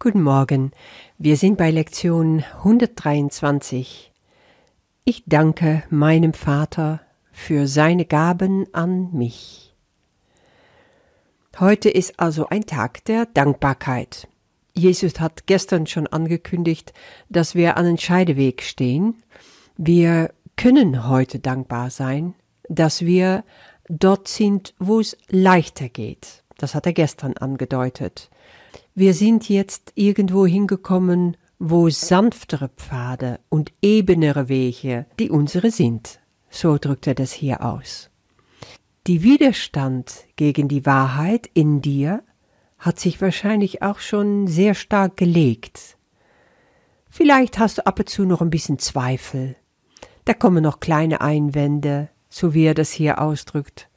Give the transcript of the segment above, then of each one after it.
Guten Morgen. Wir sind bei Lektion 123. Ich danke meinem Vater für seine Gaben an mich. Heute ist also ein Tag der Dankbarkeit. Jesus hat gestern schon angekündigt, dass wir an einem Scheideweg stehen. Wir können heute dankbar sein, dass wir dort sind, wo es leichter geht. Das hat er gestern angedeutet. Wir sind jetzt irgendwo hingekommen, wo sanftere Pfade und ebenere Wege die unsere sind. So drückt er das hier aus. Die Widerstand gegen die Wahrheit in dir hat sich wahrscheinlich auch schon sehr stark gelegt. Vielleicht hast du ab und zu noch ein bisschen Zweifel. Da kommen noch kleine Einwände, so wie er das hier ausdrückt.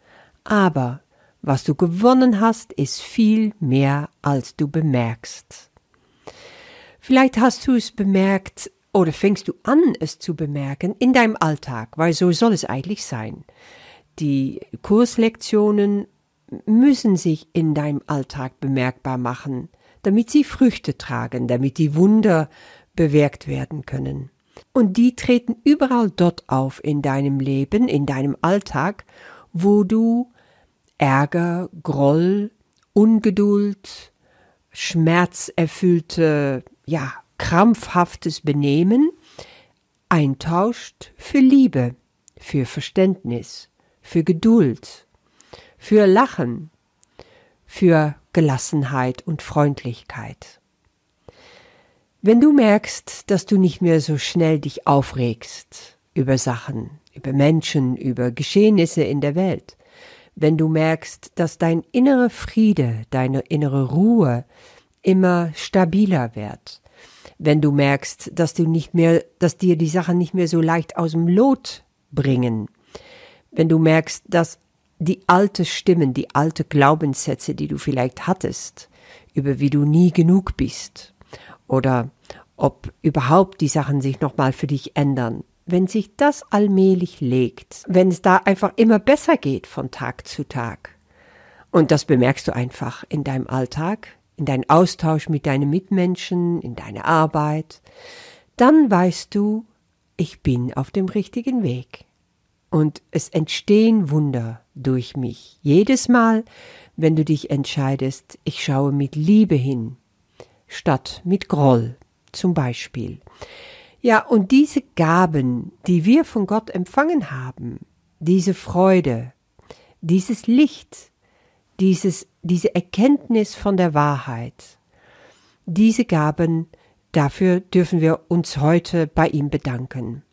Aber was du gewonnen hast, ist viel mehr, als du bemerkst. Vielleicht hast du es bemerkt oder fängst du an, es zu bemerken in deinem Alltag, weil so soll es eigentlich sein. Die Kurslektionen müssen sich in deinem Alltag bemerkbar machen, damit sie Früchte tragen, damit die Wunder bewirkt werden können. Und die treten überall dort auf in deinem Leben, in deinem Alltag, wo du Ärger, Groll, Ungeduld, schmerzerfüllte, ja, krampfhaftes Benehmen eintauscht für Liebe, für Verständnis, für Geduld, für Lachen, für Gelassenheit und Freundlichkeit. Wenn du merkst, dass du nicht mehr so schnell dich aufregst über Sachen, über Menschen, über Geschehnisse in der Welt, wenn du merkst, dass dein innerer Friede, deine innere Ruhe immer stabiler wird, wenn du merkst, dass du nicht mehr, dass dir die Sachen nicht mehr so leicht aus dem Lot bringen, wenn du merkst, dass die alte Stimmen, die alte Glaubenssätze, die du vielleicht hattest, über wie du nie genug bist, oder ob überhaupt die Sachen sich nochmal für dich ändern, wenn sich das allmählich legt, wenn es da einfach immer besser geht von Tag zu Tag, und das bemerkst du einfach in deinem Alltag, in deinem Austausch mit deinen Mitmenschen, in deiner Arbeit, dann weißt du, ich bin auf dem richtigen Weg. Und es entstehen Wunder durch mich. Jedes Mal, wenn du dich entscheidest, ich schaue mit Liebe hin, statt mit Groll zum Beispiel. Ja, und diese Gaben, die wir von Gott empfangen haben, diese Freude, dieses Licht, dieses, diese Erkenntnis von der Wahrheit, diese Gaben, dafür dürfen wir uns heute bei ihm bedanken.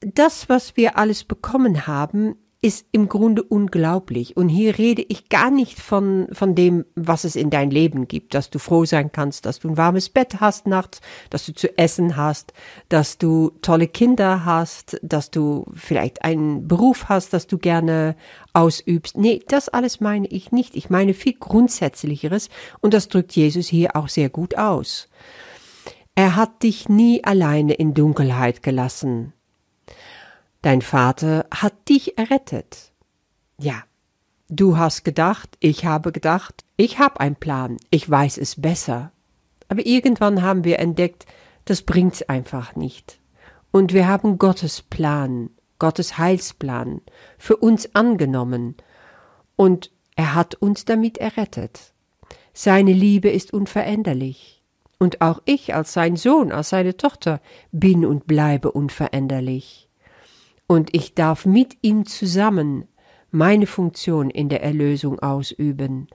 Das, was wir alles bekommen haben, ist im Grunde unglaublich. Und hier rede ich gar nicht von, von dem, was es in dein Leben gibt, dass du froh sein kannst, dass du ein warmes Bett hast nachts, dass du zu essen hast, dass du tolle Kinder hast, dass du vielleicht einen Beruf hast, dass du gerne ausübst. Nee, das alles meine ich nicht. Ich meine viel Grundsätzlicheres und das drückt Jesus hier auch sehr gut aus. Er hat dich nie alleine in Dunkelheit gelassen. Dein Vater hat dich errettet. Ja, du hast gedacht, ich habe gedacht, ich habe einen Plan, ich weiß es besser. Aber irgendwann haben wir entdeckt, das bringt's einfach nicht. Und wir haben Gottes Plan, Gottes Heilsplan für uns angenommen und er hat uns damit errettet. Seine Liebe ist unveränderlich. Und auch ich als sein Sohn, als seine Tochter bin und bleibe unveränderlich und ich darf mit ihm zusammen meine Funktion in der Erlösung ausüben.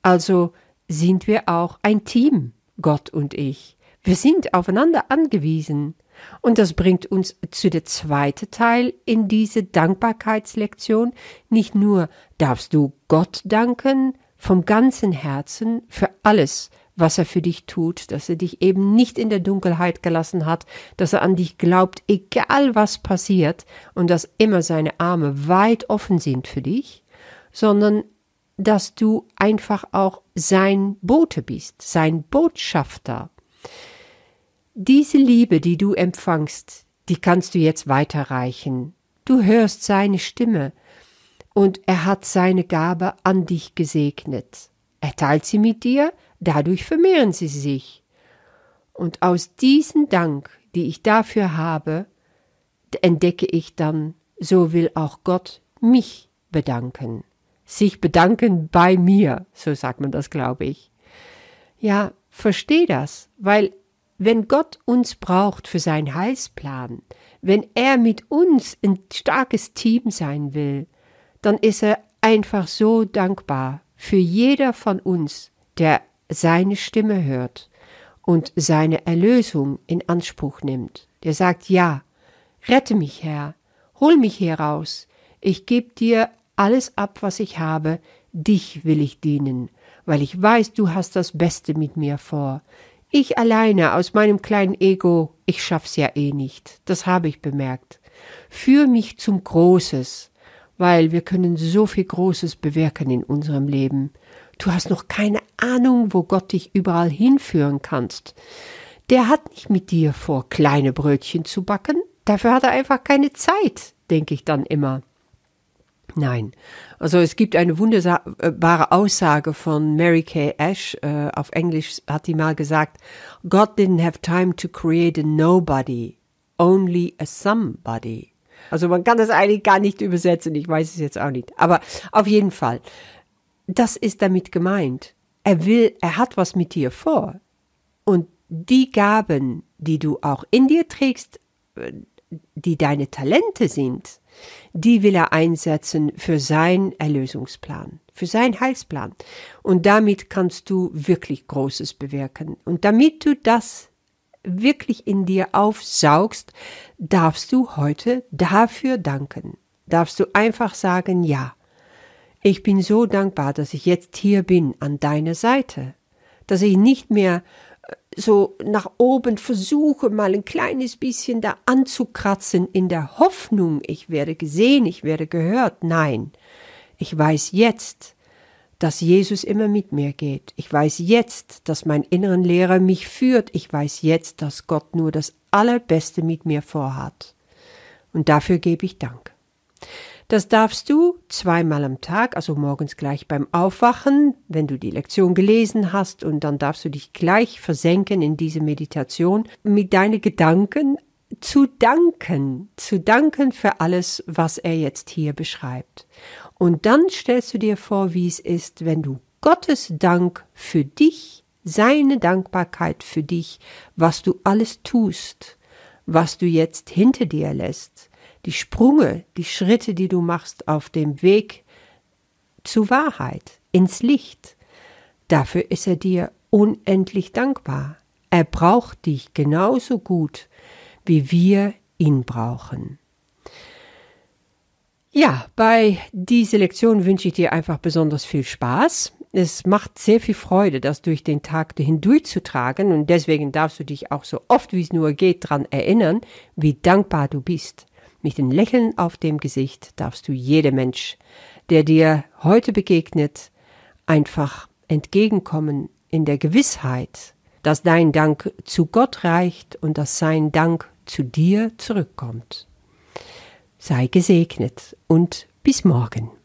Also sind wir auch ein Team, Gott und ich. Wir sind aufeinander angewiesen. Und das bringt uns zu der zweiten Teil in diese Dankbarkeitslektion. Nicht nur darfst du Gott danken vom ganzen Herzen für alles, was er für dich tut, dass er dich eben nicht in der Dunkelheit gelassen hat, dass er an dich glaubt, egal was passiert, und dass immer seine Arme weit offen sind für dich, sondern dass du einfach auch sein Bote bist, sein Botschafter. Diese Liebe, die du empfangst, die kannst du jetzt weiterreichen. Du hörst seine Stimme und er hat seine Gabe an dich gesegnet. Er teilt sie mit dir, dadurch vermehren sie sich. Und aus diesem Dank, die ich dafür habe, entdecke ich dann, so will auch Gott mich bedanken. Sich bedanken bei mir, so sagt man das, glaube ich. Ja, versteh das, weil wenn Gott uns braucht für seinen Heilsplan, wenn er mit uns ein starkes Team sein will, dann ist er einfach so dankbar für jeder von uns, der seine Stimme hört und seine Erlösung in Anspruch nimmt. Der sagt, ja, rette mich, Herr, hol mich heraus, ich gebe dir alles ab, was ich habe, dich will ich dienen, weil ich weiß, du hast das Beste mit mir vor. Ich alleine aus meinem kleinen Ego, ich schaff's ja eh nicht, das habe ich bemerkt. Führ mich zum Großes, weil wir können so viel Großes bewirken in unserem Leben. Du hast noch keine Ahnung, wo Gott dich überall hinführen kannst. Der hat nicht mit dir vor, kleine Brötchen zu backen. Dafür hat er einfach keine Zeit, denke ich dann immer. Nein. Also es gibt eine wunderbare Aussage von Mary Kay Ash. Äh, auf Englisch hat die mal gesagt, God didn't have time to create a nobody, only a somebody. Also man kann das eigentlich gar nicht übersetzen, ich weiß es jetzt auch nicht. Aber auf jeden Fall, das ist damit gemeint. Er will, er hat was mit dir vor. Und die Gaben, die du auch in dir trägst, äh, die deine Talente sind, die will er einsetzen für seinen Erlösungsplan, für seinen Heilsplan. Und damit kannst du wirklich Großes bewirken. Und damit du das wirklich in dir aufsaugst, darfst du heute dafür danken. Darfst du einfach sagen, ja, ich bin so dankbar, dass ich jetzt hier bin an deiner Seite, dass ich nicht mehr äh, so nach oben versuche, mal ein kleines bisschen da anzukratzen in der Hoffnung, ich werde gesehen, ich werde gehört. Nein, ich weiß jetzt, dass Jesus immer mit mir geht. Ich weiß jetzt, dass mein inneren Lehrer mich führt. Ich weiß jetzt, dass Gott nur das Allerbeste mit mir vorhat. Und dafür gebe ich Dank. Das darfst du zweimal am Tag, also morgens gleich beim Aufwachen, wenn du die Lektion gelesen hast, und dann darfst du dich gleich versenken in diese Meditation, mit deinen Gedanken zu danken, zu danken für alles, was er jetzt hier beschreibt. Und dann stellst du dir vor, wie es ist, wenn du Gottes Dank für dich, seine Dankbarkeit für dich, was du alles tust, was du jetzt hinter dir lässt, die Sprünge, die Schritte, die du machst auf dem Weg zu Wahrheit, ins Licht. Dafür ist er dir unendlich dankbar. Er braucht dich genauso gut, wie wir ihn brauchen. Ja, bei dieser Lektion wünsche ich dir einfach besonders viel Spaß. Es macht sehr viel Freude, das durch den Tag hindurchzutragen und deswegen darfst du dich auch so oft wie es nur geht daran erinnern, wie dankbar du bist. Mit einem Lächeln auf dem Gesicht darfst du jedem Mensch, der dir heute begegnet, einfach entgegenkommen in der Gewissheit, dass dein Dank zu Gott reicht und dass sein Dank zu dir zurückkommt. Sei gesegnet und bis morgen.